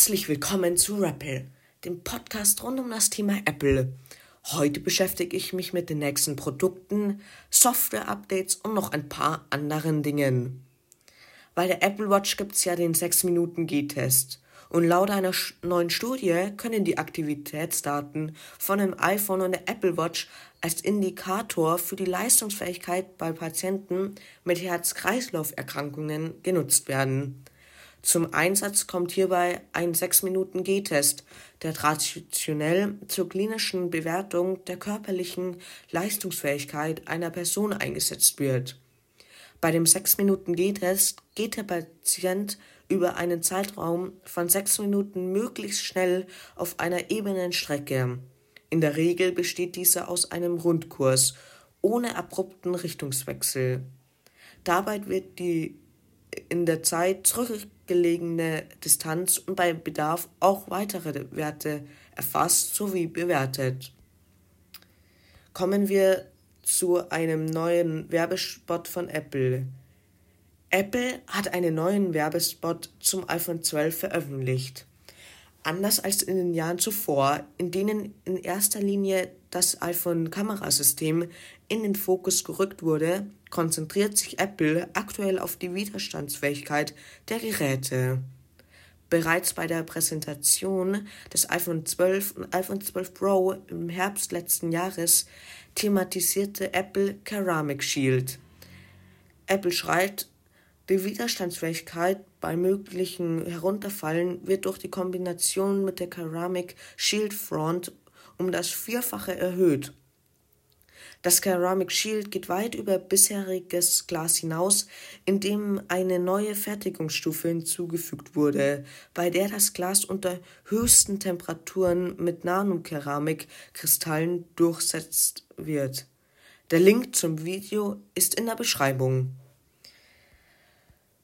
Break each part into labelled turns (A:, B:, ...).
A: Herzlich willkommen zu Rappel, dem Podcast rund um das Thema Apple. Heute beschäftige ich mich mit den nächsten Produkten, Software-Updates und noch ein paar anderen Dingen. Bei der Apple Watch gibt es ja den 6-Minuten-G-Test. Und laut einer neuen Studie können die Aktivitätsdaten von dem iPhone und der Apple Watch als Indikator für die Leistungsfähigkeit bei Patienten mit Herz-Kreislauf-Erkrankungen genutzt werden. Zum Einsatz kommt hierbei ein 6-Minuten-G-Test, der traditionell zur klinischen Bewertung der körperlichen Leistungsfähigkeit einer Person eingesetzt wird. Bei dem 6-Minuten-G-Test geht der Patient über einen Zeitraum von 6 Minuten möglichst schnell auf einer ebenen Strecke. In der Regel besteht dieser aus einem Rundkurs ohne abrupten Richtungswechsel. Dabei wird die in der Zeit zurückgelegene Distanz und bei Bedarf auch weitere Werte erfasst sowie bewertet. Kommen wir zu einem neuen Werbespot von Apple. Apple hat einen neuen Werbespot zum iPhone 12 veröffentlicht. Anders als in den Jahren zuvor, in denen in erster Linie das iPhone-Kamerasystem in den Fokus gerückt wurde, konzentriert sich Apple aktuell auf die Widerstandsfähigkeit der Geräte. Bereits bei der Präsentation des iPhone 12 und iPhone 12 Pro im Herbst letzten Jahres thematisierte Apple Ceramic Shield. Apple schreibt, die Widerstandsfähigkeit bei möglichen Herunterfallen wird durch die Kombination mit der Ceramic Shield Front um das Vierfache erhöht. Das Ceramic Shield geht weit über bisheriges Glas hinaus, indem eine neue Fertigungsstufe hinzugefügt wurde, bei der das Glas unter höchsten Temperaturen mit Nanokeramik-Kristallen durchsetzt wird. Der Link zum Video ist in der Beschreibung.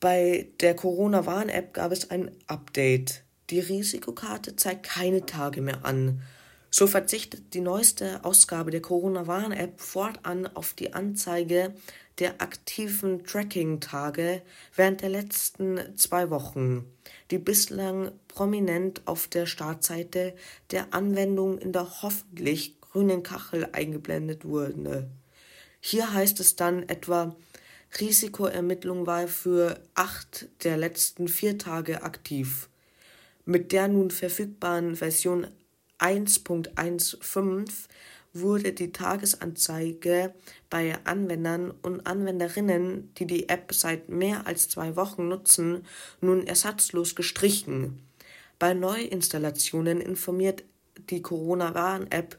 A: Bei der Corona-Warn-App gab es ein Update. Die Risikokarte zeigt keine Tage mehr an. So verzichtet die neueste Ausgabe der Corona-Warn-App fortan auf die Anzeige der aktiven Tracking-Tage während der letzten zwei Wochen, die bislang prominent auf der Startseite der Anwendung in der hoffentlich grünen Kachel eingeblendet wurden. Hier heißt es dann etwa Risikoermittlung war für acht der letzten vier Tage aktiv. Mit der nun verfügbaren Version 1.15 wurde die Tagesanzeige bei Anwendern und Anwenderinnen, die die App seit mehr als zwei Wochen nutzen, nun ersatzlos gestrichen. Bei Neuinstallationen informiert die Corona-Warn-App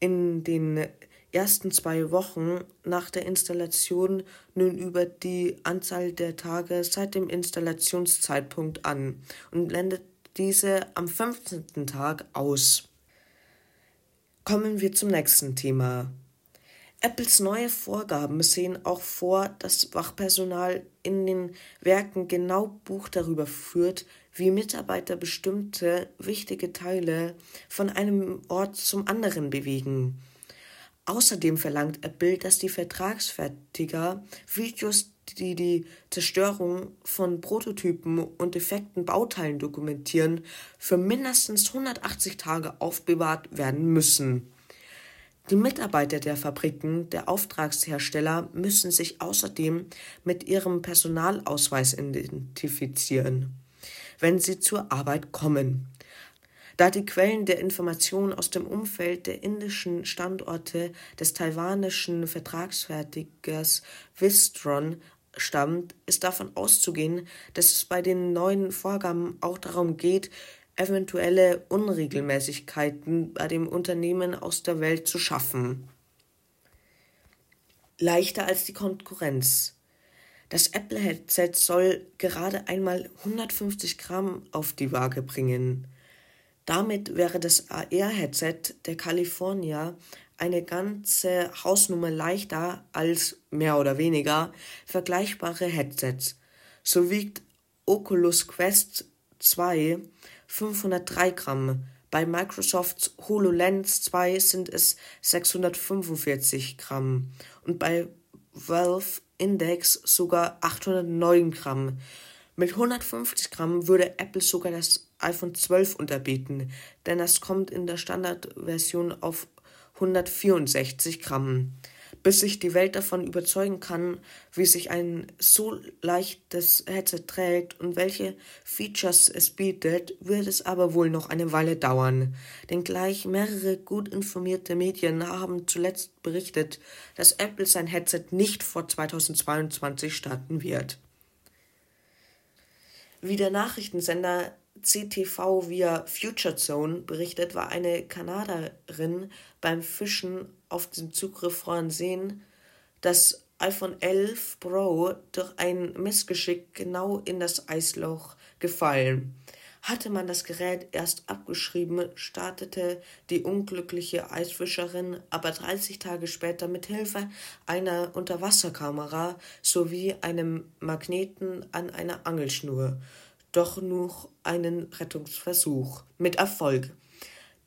A: in den ersten zwei Wochen nach der Installation nun über die Anzahl der Tage seit dem Installationszeitpunkt an und blendet diese am 15. Tag aus. Kommen wir zum nächsten Thema. Apples neue Vorgaben sehen auch vor, dass Wachpersonal in den Werken genau Buch darüber führt, wie Mitarbeiter bestimmte wichtige Teile von einem Ort zum anderen bewegen. Außerdem verlangt Apple, dass die Vertragsfertiger Videos, die die Zerstörung von Prototypen und defekten Bauteilen dokumentieren, für mindestens 180 Tage aufbewahrt werden müssen. Die Mitarbeiter der Fabriken der Auftragshersteller müssen sich außerdem mit ihrem Personalausweis identifizieren, wenn sie zur Arbeit kommen da die Quellen der Informationen aus dem Umfeld der indischen Standorte des taiwanischen Vertragsfertigers Wistron stammt, ist davon auszugehen, dass es bei den neuen Vorgaben auch darum geht, eventuelle Unregelmäßigkeiten bei dem Unternehmen aus der Welt zu schaffen. Leichter als die Konkurrenz. Das Apple-Headset soll gerade einmal 150 Gramm auf die Waage bringen. Damit wäre das AR-Headset der California eine ganze Hausnummer leichter als mehr oder weniger vergleichbare Headsets. So wiegt Oculus Quest 2 503 Gramm. Bei Microsofts HoloLens 2 sind es 645 Gramm und bei Valve Index sogar 809 Gramm. Mit 150 Gramm würde Apple sogar das iPhone 12 unterbieten, denn es kommt in der Standardversion auf 164 Gramm bis sich die Welt davon überzeugen kann, wie sich ein so leichtes Headset trägt und welche Features es bietet, wird es aber wohl noch eine Weile dauern. Denn gleich mehrere gut informierte Medien haben zuletzt berichtet, dass Apple sein Headset nicht vor 2022 starten wird. Wie der Nachrichtensender CTV via Future Zone berichtet, war eine Kanadierin beim Fischen auf dem zugriffbaren Seen das iPhone 11 Pro durch ein Missgeschick genau in das Eisloch gefallen. Hatte man das Gerät erst abgeschrieben, startete die unglückliche Eisfischerin aber 30 Tage später mit Hilfe einer Unterwasserkamera sowie einem Magneten an einer Angelschnur doch noch einen Rettungsversuch mit Erfolg.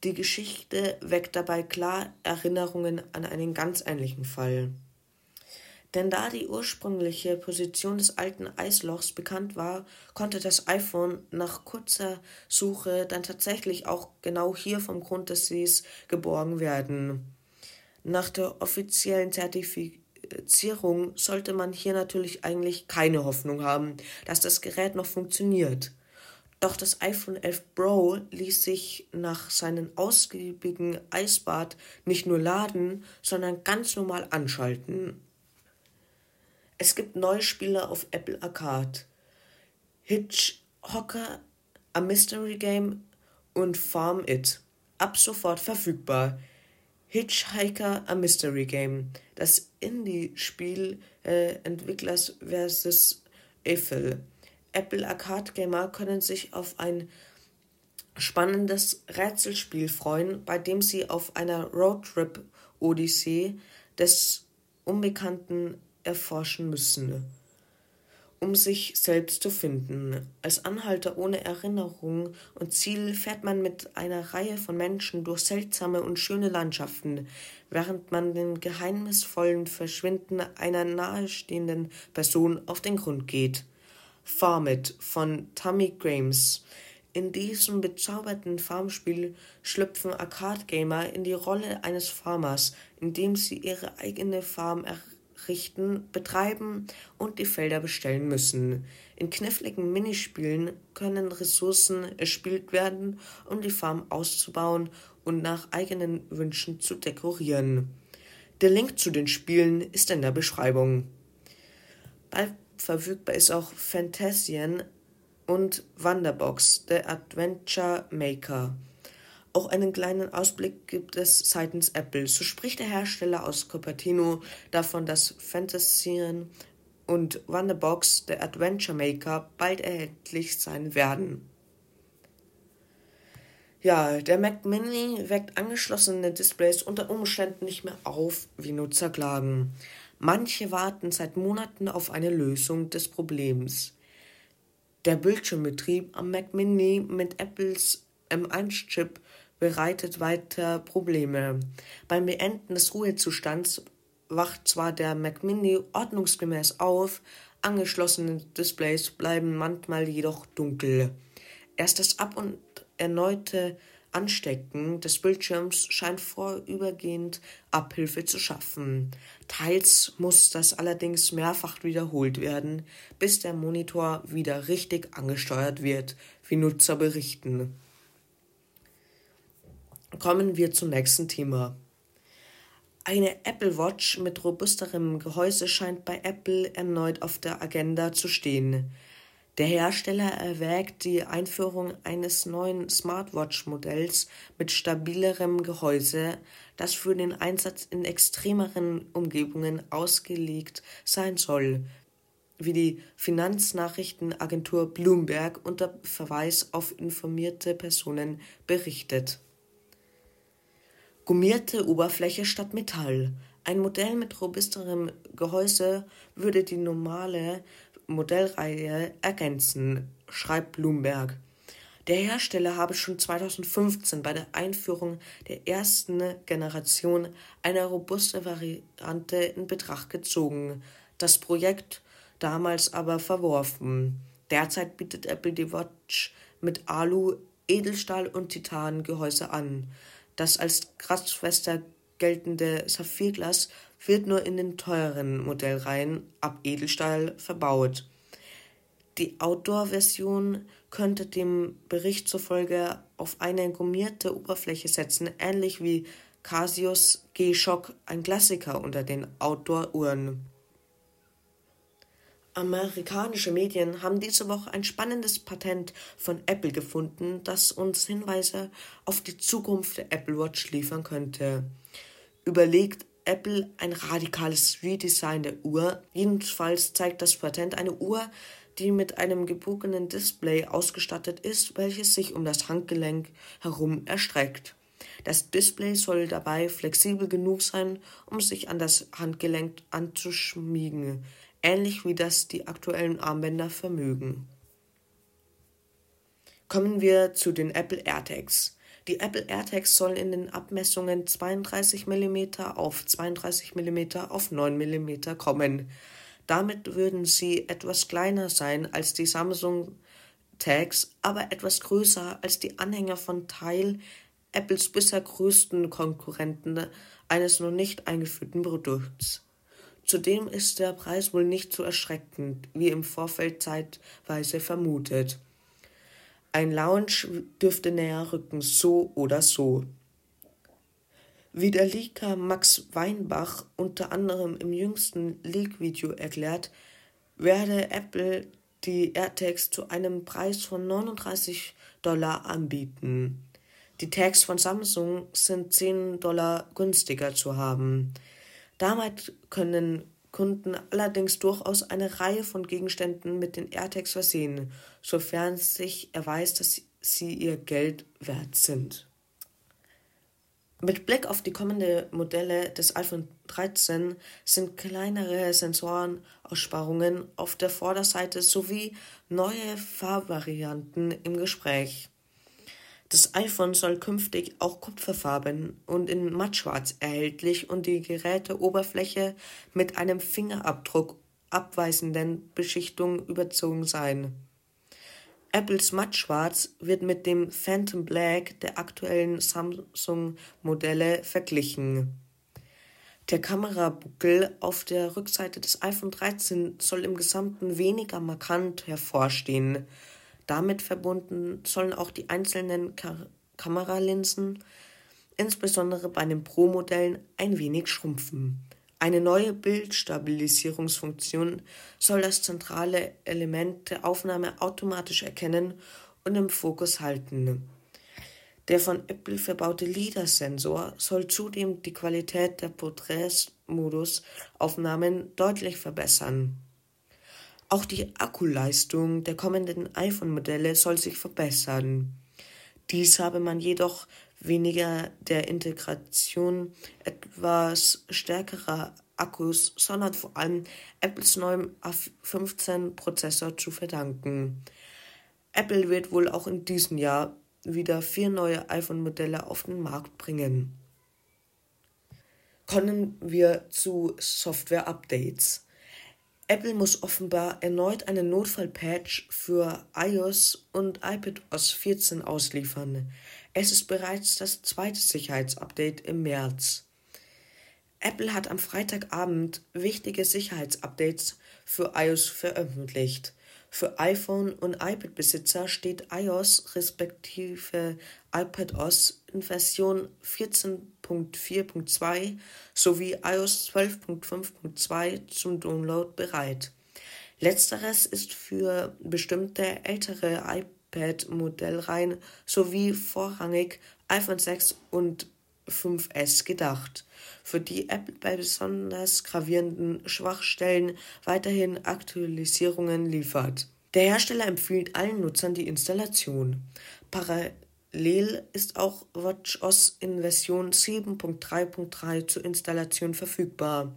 A: Die Geschichte weckt dabei klar Erinnerungen an einen ganz ähnlichen Fall. Denn da die ursprüngliche Position des alten Eislochs bekannt war, konnte das iPhone nach kurzer Suche dann tatsächlich auch genau hier vom Grund des Sees geborgen werden. Nach der offiziellen Zertifizierung sollte man hier natürlich eigentlich keine Hoffnung haben, dass das Gerät noch funktioniert. Doch das iPhone 11 Pro ließ sich nach seinem ausgiebigen Eisbad nicht nur laden, sondern ganz normal anschalten. Es gibt neue Spiele auf Apple Arcade. Hitchhocker, A Mystery Game und Farm It. Ab sofort verfügbar. Hitchhiker, A Mystery Game. Das Indie-Spiel äh, Entwicklers vs. Eiffel. Apple Arcade Gamer können sich auf ein spannendes Rätselspiel freuen, bei dem sie auf einer Roadtrip-Odyssee des Unbekannten erforschen müssen, um sich selbst zu finden. Als Anhalter ohne Erinnerung und Ziel fährt man mit einer Reihe von Menschen durch seltsame und schöne Landschaften, während man dem geheimnisvollen Verschwinden einer nahestehenden Person auf den Grund geht. Farmit von Tammy Games. In diesem bezauberten Farmspiel schlüpfen Arcade-Gamer in die Rolle eines Farmers, indem sie ihre eigene Farm errichten, betreiben und die Felder bestellen müssen. In kniffligen Minispielen können Ressourcen erspielt werden, um die Farm auszubauen und nach eigenen Wünschen zu dekorieren. Der Link zu den Spielen ist in der Beschreibung. Bald verfügbar ist auch Fantasien und Wonderbox, The Adventure Maker. Auch einen kleinen Ausblick gibt es seitens Apple. So spricht der Hersteller aus Cupertino davon, dass Fantasien und Wonderbox, The Adventure Maker, bald erhältlich sein werden. Ja, der Mac Mini weckt angeschlossene Displays unter Umständen nicht mehr auf, wie Nutzer klagen. Manche warten seit Monaten auf eine Lösung des Problems. Der Bildschirmbetrieb am Mac Mini mit Apples M1-Chip bereitet weiter Probleme. Beim Beenden des Ruhezustands wacht zwar der Mac Mini ordnungsgemäß auf, angeschlossene Displays bleiben manchmal jedoch dunkel. Erst das ab und erneute Anstecken des Bildschirms scheint vorübergehend Abhilfe zu schaffen. Teils muss das allerdings mehrfach wiederholt werden, bis der Monitor wieder richtig angesteuert wird, wie Nutzer berichten. Kommen wir zum nächsten Thema. Eine Apple Watch mit robusterem Gehäuse scheint bei Apple erneut auf der Agenda zu stehen. Der Hersteller erwägt die Einführung eines neuen Smartwatch-Modells mit stabilerem Gehäuse, das für den Einsatz in extremeren Umgebungen ausgelegt sein soll, wie die Finanznachrichtenagentur Bloomberg unter Verweis auf informierte Personen berichtet. Gummierte Oberfläche statt Metall. Ein Modell mit robusterem Gehäuse würde die normale Modellreihe ergänzen, schreibt Bloomberg. Der Hersteller habe schon 2015 bei der Einführung der ersten Generation eine robuste Variante in Betracht gezogen, das Projekt damals aber verworfen. Derzeit bietet Apple die Watch mit Alu, Edelstahl und Titangehäuse an. Das als kratzfester geltende Saphirglas wird nur in den teureren Modellreihen ab Edelstahl verbaut. Die Outdoor-Version könnte dem Bericht zufolge auf eine gummierte Oberfläche setzen, ähnlich wie Casios G-Shock, ein Klassiker unter den Outdoor-Uhren. Amerikanische Medien haben diese Woche ein spannendes Patent von Apple gefunden, das uns Hinweise auf die Zukunft der Apple Watch liefern könnte. Überlegt Apple ein radikales Redesign der Uhr. Jedenfalls zeigt das Patent eine Uhr, die mit einem gebogenen Display ausgestattet ist, welches sich um das Handgelenk herum erstreckt. Das Display soll dabei flexibel genug sein, um sich an das Handgelenk anzuschmiegen ähnlich wie das die aktuellen Armbänder vermögen. Kommen wir zu den Apple AirTags. Die Apple AirTags sollen in den Abmessungen 32 mm auf 32 mm auf 9 mm kommen. Damit würden sie etwas kleiner sein als die Samsung Tags, aber etwas größer als die Anhänger von Tile, Apples bisher größten Konkurrenten eines noch nicht eingeführten Produkts. Zudem ist der Preis wohl nicht so erschreckend, wie im Vorfeld zeitweise vermutet. Ein Lounge dürfte näher rücken, so oder so. Wie der Leaker Max Weinbach unter anderem im jüngsten Leak-Video erklärt, werde Apple die AirTags zu einem Preis von 39 Dollar anbieten. Die Tags von Samsung sind 10 Dollar günstiger zu haben. Damit können Kunden allerdings durchaus eine Reihe von Gegenständen mit den AirTags versehen, sofern sich erweist, dass sie ihr Geld wert sind. Mit Blick auf die kommenden Modelle des iPhone 13 sind kleinere Sensorenaussparungen auf der Vorderseite sowie neue Farbvarianten im Gespräch. Das iPhone soll künftig auch kupferfarben und in mattschwarz erhältlich und die Geräteoberfläche mit einem Fingerabdruck abweisenden Beschichtung überzogen sein. Apples Mattschwarz wird mit dem Phantom Black der aktuellen Samsung-Modelle verglichen. Der Kamerabuckel auf der Rückseite des iPhone 13 soll im Gesamten weniger markant hervorstehen damit verbunden sollen auch die einzelnen Ka Kameralinsen, insbesondere bei den Pro-Modellen, ein wenig schrumpfen. Eine neue Bildstabilisierungsfunktion soll das zentrale Element der Aufnahme automatisch erkennen und im Fokus halten. Der von Apple verbaute LIDAR-Sensor soll zudem die Qualität der Porträts-Modus-Aufnahmen deutlich verbessern. Auch die Akkuleistung der kommenden iPhone-Modelle soll sich verbessern. Dies habe man jedoch weniger der Integration etwas stärkerer Akkus, sondern vor allem Apples neuem A15-Prozessor zu verdanken. Apple wird wohl auch in diesem Jahr wieder vier neue iPhone-Modelle auf den Markt bringen. Kommen wir zu Software-Updates. Apple muss offenbar erneut einen Notfallpatch für iOS und iPadOS 14 ausliefern. Es ist bereits das zweite Sicherheitsupdate im März. Apple hat am Freitagabend wichtige Sicherheitsupdates für iOS veröffentlicht. Für iPhone- und iPad-Besitzer steht iOS respektive iPadOS in Version 14.4.2 sowie iOS 12.5.2 zum Download bereit. Letzteres ist für bestimmte ältere iPad-Modellreihen sowie vorrangig iPhone 6 und 5S gedacht, für die Apple bei besonders gravierenden Schwachstellen weiterhin Aktualisierungen liefert. Der Hersteller empfiehlt allen Nutzern die Installation. Parallel ist auch WatchOS in Version 7.3.3 zur Installation verfügbar.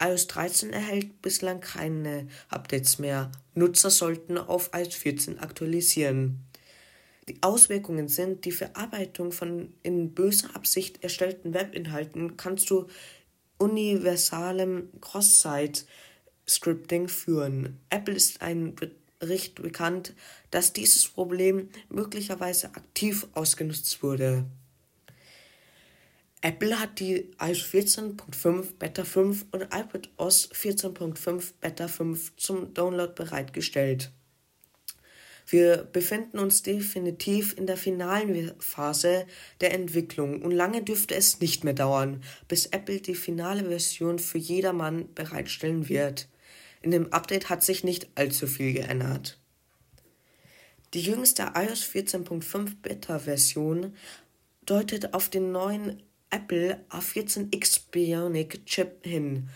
A: iOS 13 erhält bislang keine Updates mehr. Nutzer sollten auf iOS 14 aktualisieren. Die Auswirkungen sind, die Verarbeitung von in böser Absicht erstellten Webinhalten kann zu universalem Cross-Site-Scripting führen. Apple ist ein Bericht bekannt, dass dieses Problem möglicherweise aktiv ausgenutzt wurde. Apple hat die iOS 14.5 Beta 5 und iPadOS 14.5 Beta 5 zum Download bereitgestellt. Wir befinden uns definitiv in der finalen Phase der Entwicklung und lange dürfte es nicht mehr dauern, bis Apple die finale Version für jedermann bereitstellen wird. In dem Update hat sich nicht allzu viel geändert. Die jüngste iOS 14.5 Beta-Version deutet auf den neuen Apple A14X Bionic Chip hin,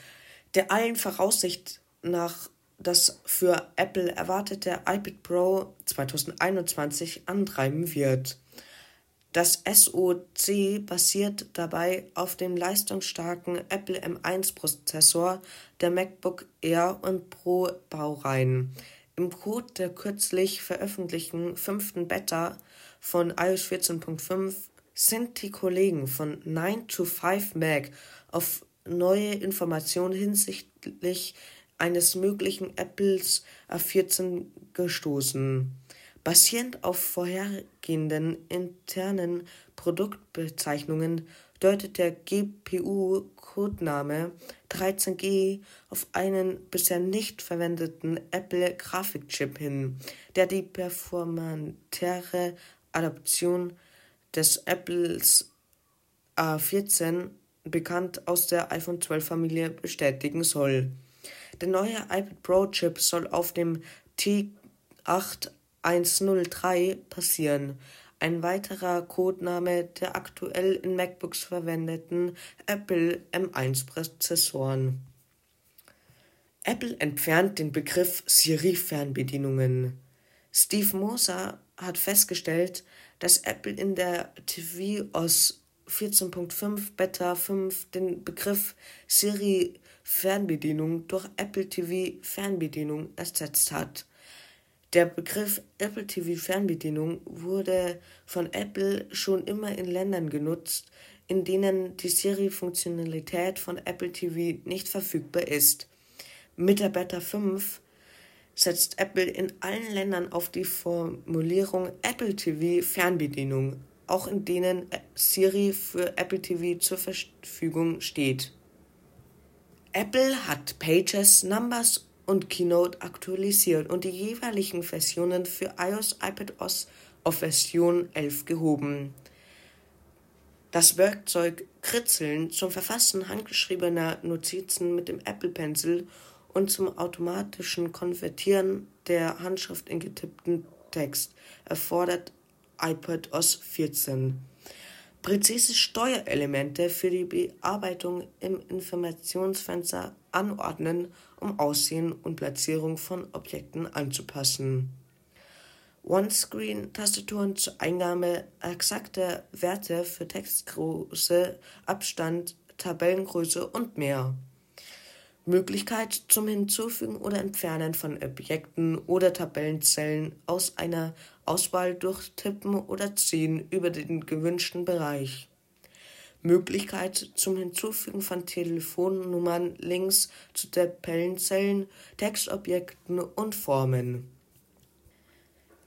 A: der allen Voraussicht nach das für Apple erwartete iPad Pro 2021 antreiben wird. Das SoC basiert dabei auf dem leistungsstarken Apple M1-Prozessor der MacBook Air und Pro Baureihen. Im Code der kürzlich veröffentlichten fünften Beta von iOS 14.5 sind die Kollegen von 9 to 5 Mac auf neue Informationen hinsichtlich eines möglichen Apples A14 gestoßen. Basierend auf vorhergehenden internen Produktbezeichnungen deutet der GPU-Codename 13G auf einen bisher nicht verwendeten Apple-Grafikchip hin, der die performantere Adaption des Apples A14 bekannt aus der iPhone 12 Familie bestätigen soll. Der neue iPad Pro Chip soll auf dem T8103 passieren, ein weiterer Codename der aktuell in MacBooks verwendeten Apple M1 Prozessoren. Apple entfernt den Begriff Siri-Fernbedienungen. Steve Moser hat festgestellt, dass Apple in der tvOS 14.5 Beta 5 den Begriff Siri Fernbedienung durch Apple TV Fernbedienung ersetzt hat. Der Begriff Apple TV Fernbedienung wurde von Apple schon immer in Ländern genutzt, in denen die Siri-Funktionalität von Apple TV nicht verfügbar ist. Mit der Beta 5 setzt Apple in allen Ländern auf die Formulierung Apple TV Fernbedienung, auch in denen Siri für Apple TV zur Verfügung steht. Apple hat Pages, Numbers und Keynote aktualisiert und die jeweiligen Versionen für iOS, iPadOS auf Version 11 gehoben. Das Werkzeug Kritzeln zum Verfassen handgeschriebener Notizen mit dem Apple Pencil und zum automatischen Konvertieren der Handschrift in getippten Text erfordert iPadOS 14. Präzise Steuerelemente für die Bearbeitung im Informationsfenster anordnen, um Aussehen und Platzierung von Objekten anzupassen. One-Screen-Tastaturen zur Eingabe exakter Werte für Textgröße, Abstand, Tabellengröße und mehr. Möglichkeit zum Hinzufügen oder Entfernen von Objekten oder Tabellenzellen aus einer Auswahl durch Tippen oder Ziehen über den gewünschten Bereich. Möglichkeit zum Hinzufügen von Telefonnummern, Links zu Tabellenzellen, Textobjekten und Formen.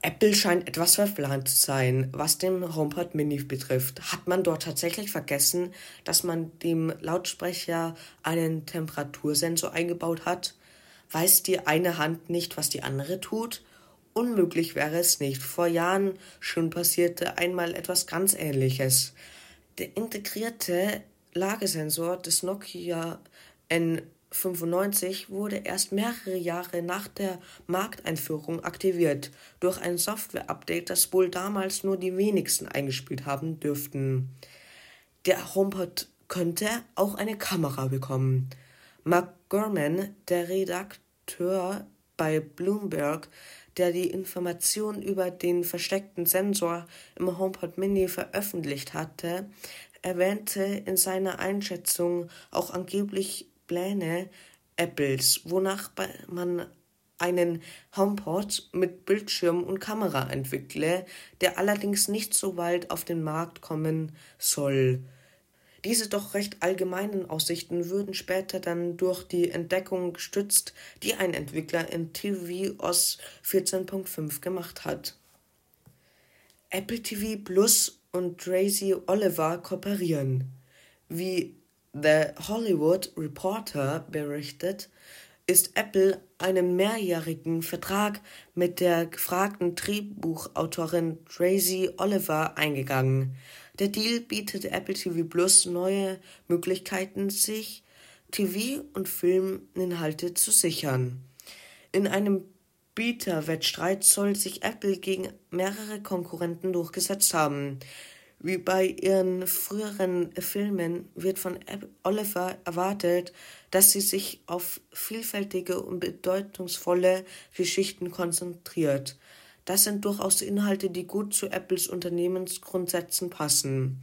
A: Apple scheint etwas verplant zu sein, was den HomePod Mini betrifft. Hat man dort tatsächlich vergessen, dass man dem Lautsprecher einen Temperatursensor eingebaut hat? Weiß die eine Hand nicht, was die andere tut? Unmöglich wäre es nicht. Vor Jahren schon passierte einmal etwas ganz Ähnliches. Der integrierte Lagesensor des Nokia N 1995 wurde erst mehrere Jahre nach der Markteinführung aktiviert, durch ein Software-Update, das wohl damals nur die wenigsten eingespielt haben dürften. Der HomePod könnte auch eine Kamera bekommen. Mark Gurman, der Redakteur bei Bloomberg, der die Informationen über den versteckten Sensor im HomePod Mini veröffentlicht hatte, erwähnte in seiner Einschätzung auch angeblich Pläne Apples, wonach man einen HomePod mit Bildschirm und Kamera entwickle, der allerdings nicht so bald auf den Markt kommen soll. Diese doch recht allgemeinen Aussichten würden später dann durch die Entdeckung gestützt, die ein Entwickler in tvOS 14.5 gemacht hat. Apple TV Plus und Tracy Oliver kooperieren. Wie The Hollywood Reporter berichtet, ist Apple einen mehrjährigen Vertrag mit der gefragten Drehbuchautorin Tracy Oliver eingegangen. Der Deal bietet Apple TV Plus neue Möglichkeiten, sich TV- und Filminhalte zu sichern. In einem Bieterwettstreit soll sich Apple gegen mehrere Konkurrenten durchgesetzt haben. Wie bei ihren früheren Filmen wird von Oliver erwartet, dass sie sich auf vielfältige und bedeutungsvolle Geschichten konzentriert. Das sind durchaus Inhalte, die gut zu Apples Unternehmensgrundsätzen passen.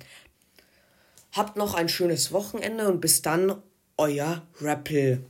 A: Habt noch ein schönes Wochenende und bis dann, euer Rappel.